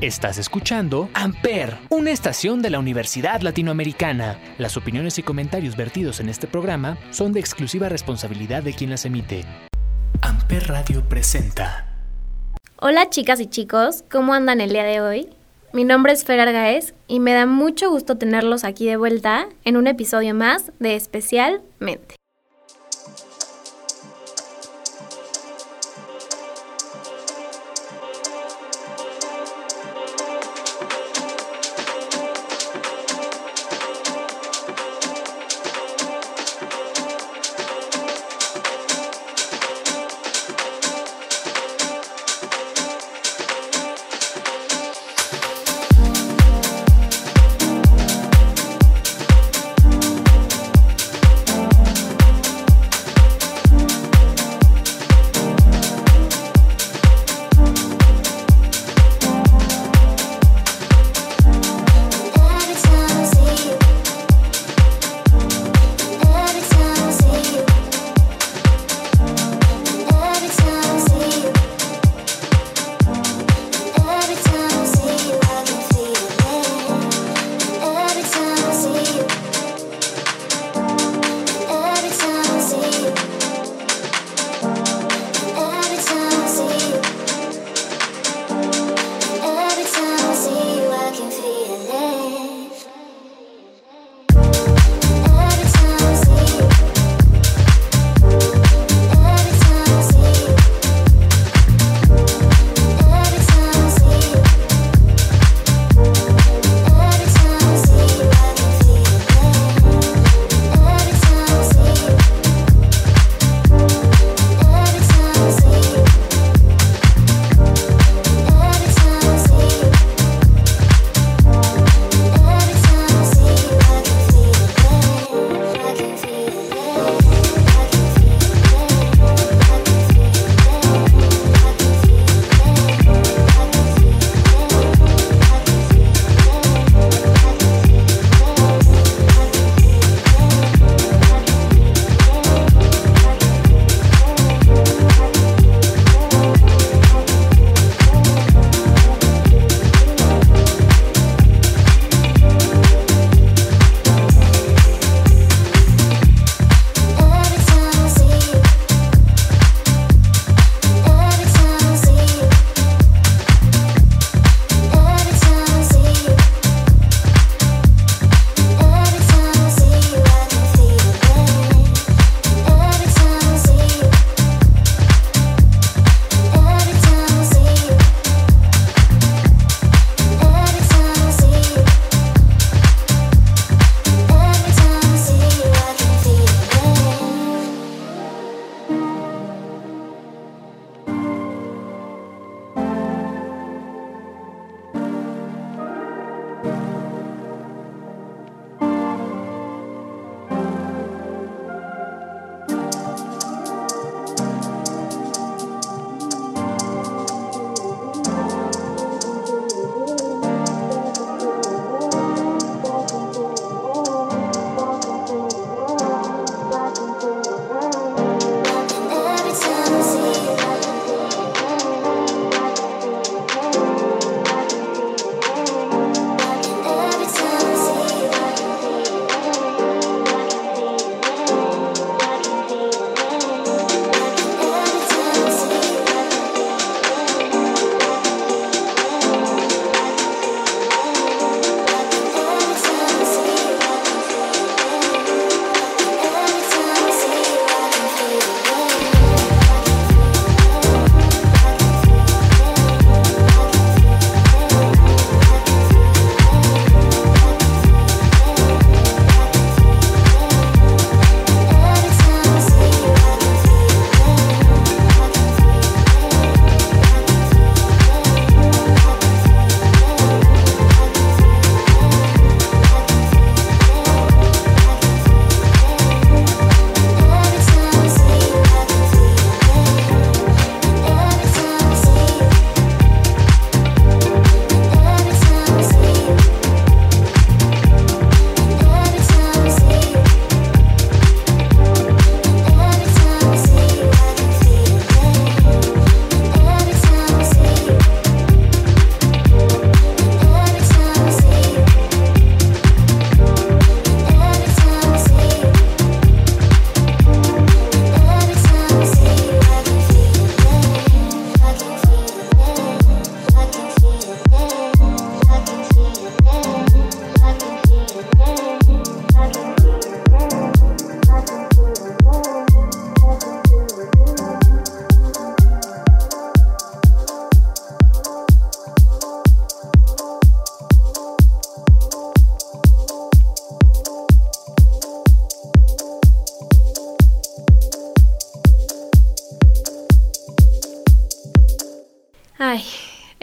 Estás escuchando Amper, una estación de la Universidad Latinoamericana. Las opiniones y comentarios vertidos en este programa son de exclusiva responsabilidad de quien las emite. Amper Radio presenta. Hola chicas y chicos, ¿cómo andan el día de hoy? Mi nombre es Fer Argaez y me da mucho gusto tenerlos aquí de vuelta en un episodio más de Especialmente.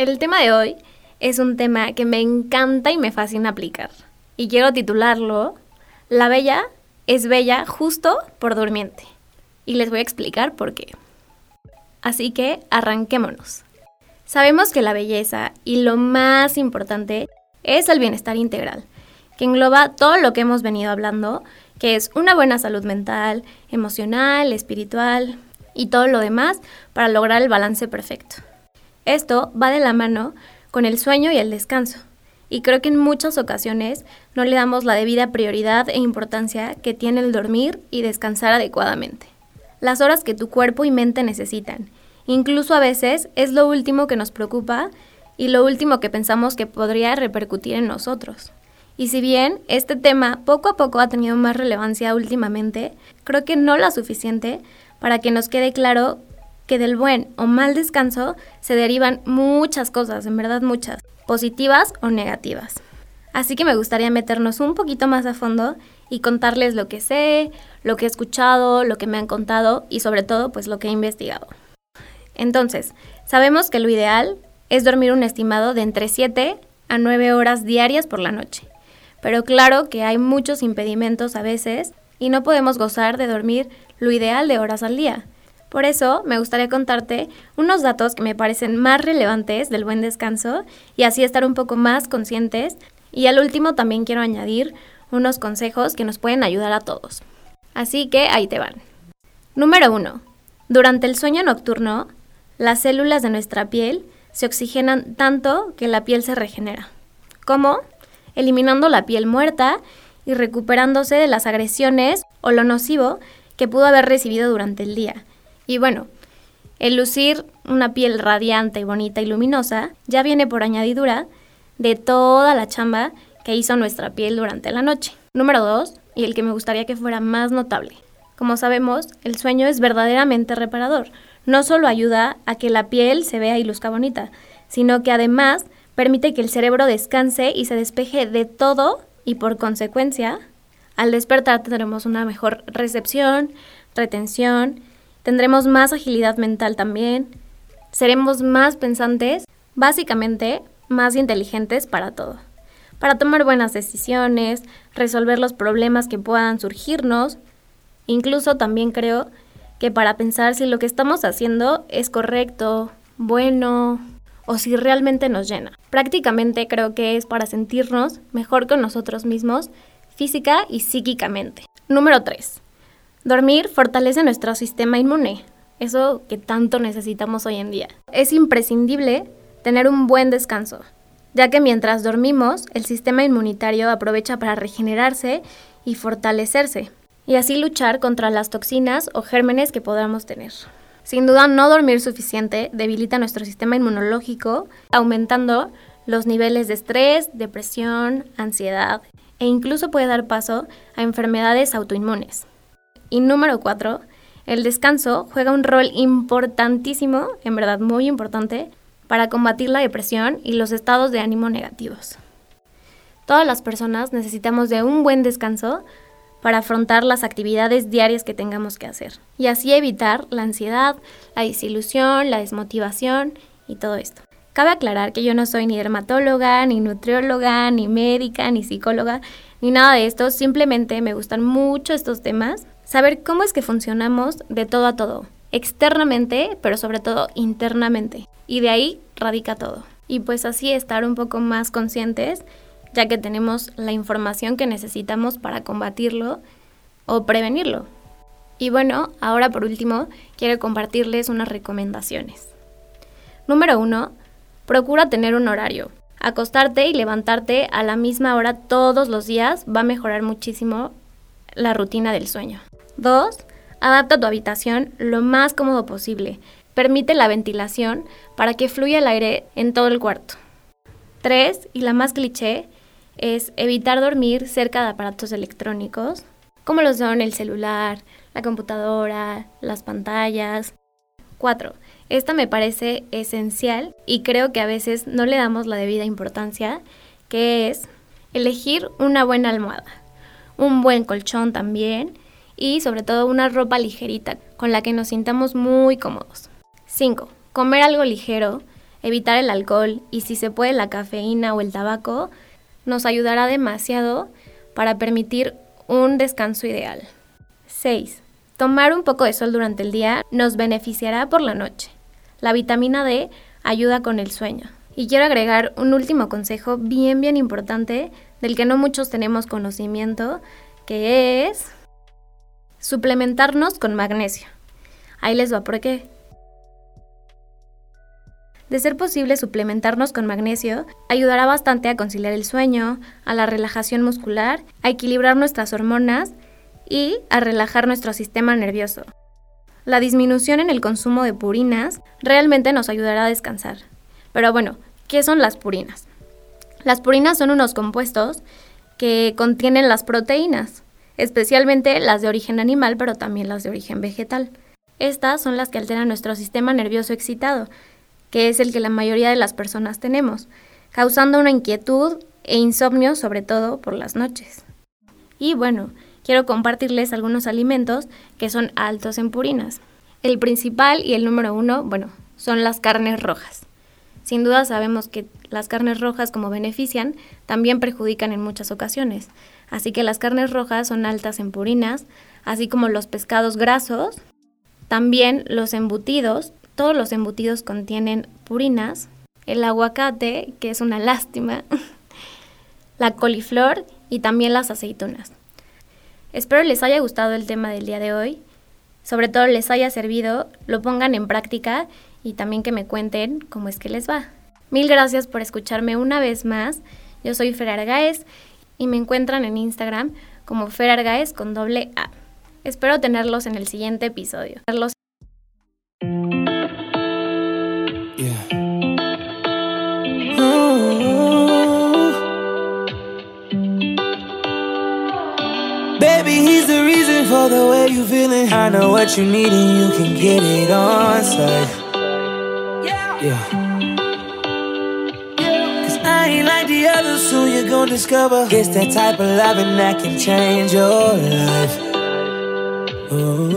El tema de hoy es un tema que me encanta y me fascina aplicar. Y quiero titularlo La bella es bella justo por durmiente. Y les voy a explicar por qué. Así que arranquémonos. Sabemos que la belleza y lo más importante es el bienestar integral, que engloba todo lo que hemos venido hablando, que es una buena salud mental, emocional, espiritual y todo lo demás para lograr el balance perfecto. Esto va de la mano con el sueño y el descanso, y creo que en muchas ocasiones no le damos la debida prioridad e importancia que tiene el dormir y descansar adecuadamente. Las horas que tu cuerpo y mente necesitan. Incluso a veces es lo último que nos preocupa y lo último que pensamos que podría repercutir en nosotros. Y si bien este tema poco a poco ha tenido más relevancia últimamente, creo que no la suficiente para que nos quede claro que del buen o mal descanso se derivan muchas cosas, en verdad muchas, positivas o negativas. Así que me gustaría meternos un poquito más a fondo y contarles lo que sé, lo que he escuchado, lo que me han contado y sobre todo pues lo que he investigado. Entonces, sabemos que lo ideal es dormir un estimado de entre 7 a 9 horas diarias por la noche. Pero claro que hay muchos impedimentos a veces y no podemos gozar de dormir lo ideal de horas al día. Por eso me gustaría contarte unos datos que me parecen más relevantes del buen descanso y así estar un poco más conscientes. Y al último también quiero añadir unos consejos que nos pueden ayudar a todos. Así que ahí te van. Número 1. Durante el sueño nocturno, las células de nuestra piel se oxigenan tanto que la piel se regenera. ¿Cómo? eliminando la piel muerta y recuperándose de las agresiones o lo nocivo que pudo haber recibido durante el día. Y bueno, el lucir una piel radiante, bonita y luminosa ya viene por añadidura de toda la chamba que hizo nuestra piel durante la noche. Número 2, y el que me gustaría que fuera más notable. Como sabemos, el sueño es verdaderamente reparador. No solo ayuda a que la piel se vea y luzca bonita, sino que además permite que el cerebro descanse y se despeje de todo y por consecuencia, al despertar tendremos una mejor recepción, retención, tendremos más agilidad mental también, seremos más pensantes, básicamente más inteligentes para todo, para tomar buenas decisiones, resolver los problemas que puedan surgirnos, incluso también creo que para pensar si lo que estamos haciendo es correcto, bueno, o si realmente nos llena. Prácticamente creo que es para sentirnos mejor con nosotros mismos, física y psíquicamente. Número 3. Dormir fortalece nuestro sistema inmune, eso que tanto necesitamos hoy en día. Es imprescindible tener un buen descanso, ya que mientras dormimos, el sistema inmunitario aprovecha para regenerarse y fortalecerse, y así luchar contra las toxinas o gérmenes que podamos tener. Sin duda, no dormir suficiente debilita nuestro sistema inmunológico, aumentando los niveles de estrés, depresión, ansiedad e incluso puede dar paso a enfermedades autoinmunes. Y número 4, el descanso juega un rol importantísimo, en verdad muy importante, para combatir la depresión y los estados de ánimo negativos. Todas las personas necesitamos de un buen descanso para afrontar las actividades diarias que tengamos que hacer y así evitar la ansiedad, la desilusión, la desmotivación y todo esto. Cabe aclarar que yo no soy ni dermatóloga, ni nutrióloga, ni médica, ni psicóloga, ni nada de esto, simplemente me gustan mucho estos temas, saber cómo es que funcionamos de todo a todo, externamente, pero sobre todo internamente, y de ahí radica todo. Y pues así estar un poco más conscientes ya que tenemos la información que necesitamos para combatirlo o prevenirlo. Y bueno, ahora por último, quiero compartirles unas recomendaciones. Número uno, procura tener un horario. Acostarte y levantarte a la misma hora todos los días va a mejorar muchísimo la rutina del sueño. Dos, adapta tu habitación lo más cómodo posible. Permite la ventilación para que fluya el aire en todo el cuarto. Tres, y la más cliché, es evitar dormir cerca de aparatos electrónicos, como lo son el celular, la computadora, las pantallas. 4. Esta me parece esencial y creo que a veces no le damos la debida importancia, que es elegir una buena almohada, un buen colchón también y sobre todo una ropa ligerita con la que nos sintamos muy cómodos. 5. Comer algo ligero evitar el alcohol y si se puede la cafeína o el tabaco, nos ayudará demasiado para permitir un descanso ideal. 6. Tomar un poco de sol durante el día nos beneficiará por la noche. La vitamina D ayuda con el sueño. Y quiero agregar un último consejo bien, bien importante del que no muchos tenemos conocimiento, que es suplementarnos con magnesio. Ahí les va por qué. De ser posible suplementarnos con magnesio, ayudará bastante a conciliar el sueño, a la relajación muscular, a equilibrar nuestras hormonas y a relajar nuestro sistema nervioso. La disminución en el consumo de purinas realmente nos ayudará a descansar. Pero bueno, ¿qué son las purinas? Las purinas son unos compuestos que contienen las proteínas, especialmente las de origen animal, pero también las de origen vegetal. Estas son las que alteran nuestro sistema nervioso excitado, que es el que la mayoría de las personas tenemos, causando una inquietud e insomnio sobre todo por las noches. Y bueno, quiero compartirles algunos alimentos que son altos en purinas. El principal y el número uno, bueno, son las carnes rojas. Sin duda sabemos que las carnes rojas como benefician, también perjudican en muchas ocasiones. Así que las carnes rojas son altas en purinas, así como los pescados grasos, también los embutidos, todos los embutidos contienen purinas, el aguacate, que es una lástima, la coliflor y también las aceitunas. Espero les haya gustado el tema del día de hoy, sobre todo les haya servido, lo pongan en práctica y también que me cuenten cómo es que les va. Mil gracias por escucharme una vez más. Yo soy Fer Argaez y me encuentran en Instagram como Fer Argaez con doble A. Espero tenerlos en el siguiente episodio. The way you feeling. I know what you need and you can get it on. Yeah. Cause I ain't like the others, so you're gonna discover. It's that type of loving that can change your life. Ooh.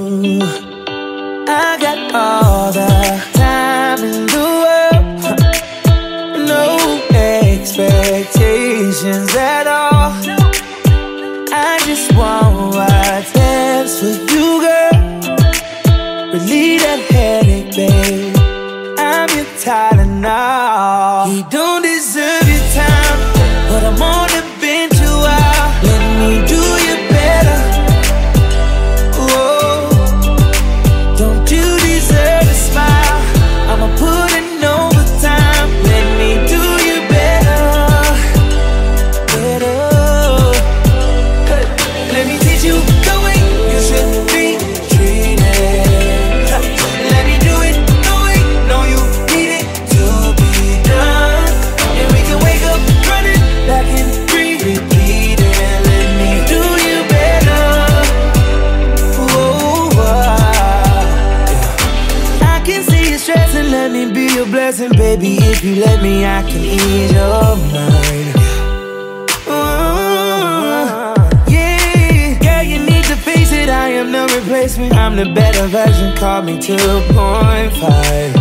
See you let me be your blessing, baby. If you let me, I can ease your mind. Ooh, yeah, girl, you need to face it. I am no replacement. I'm the better version. Call me 2.5.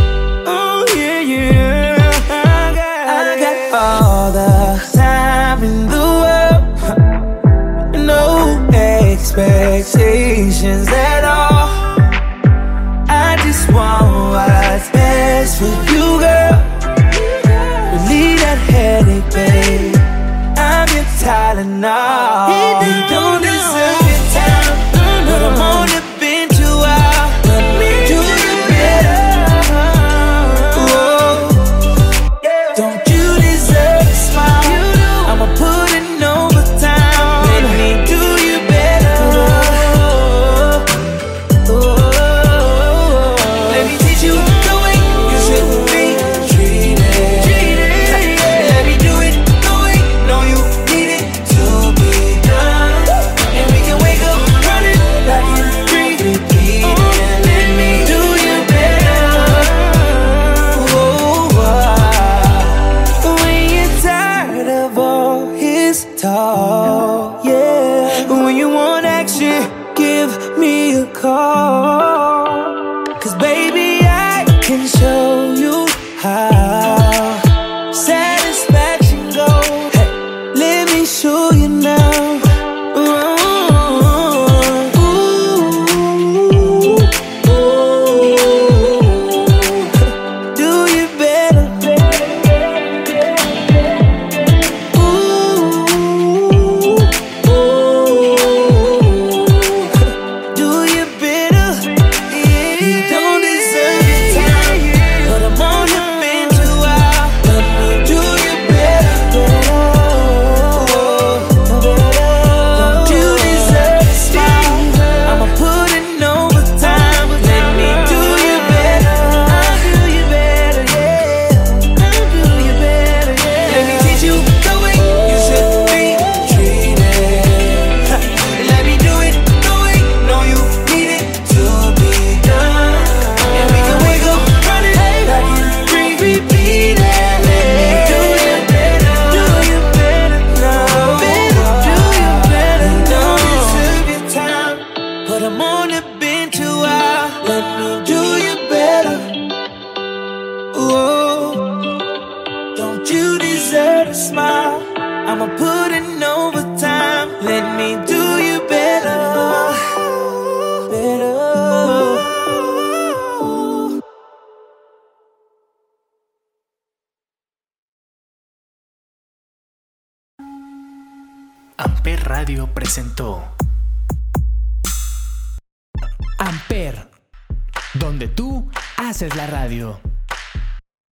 Oh yeah, yeah. I got, I got all the time in the world. No expectations at all. Just want what's best for you, girl. I'ma put in overtime. Let me do you better. Better. Amper Radio presentó Amper, donde tú haces la radio.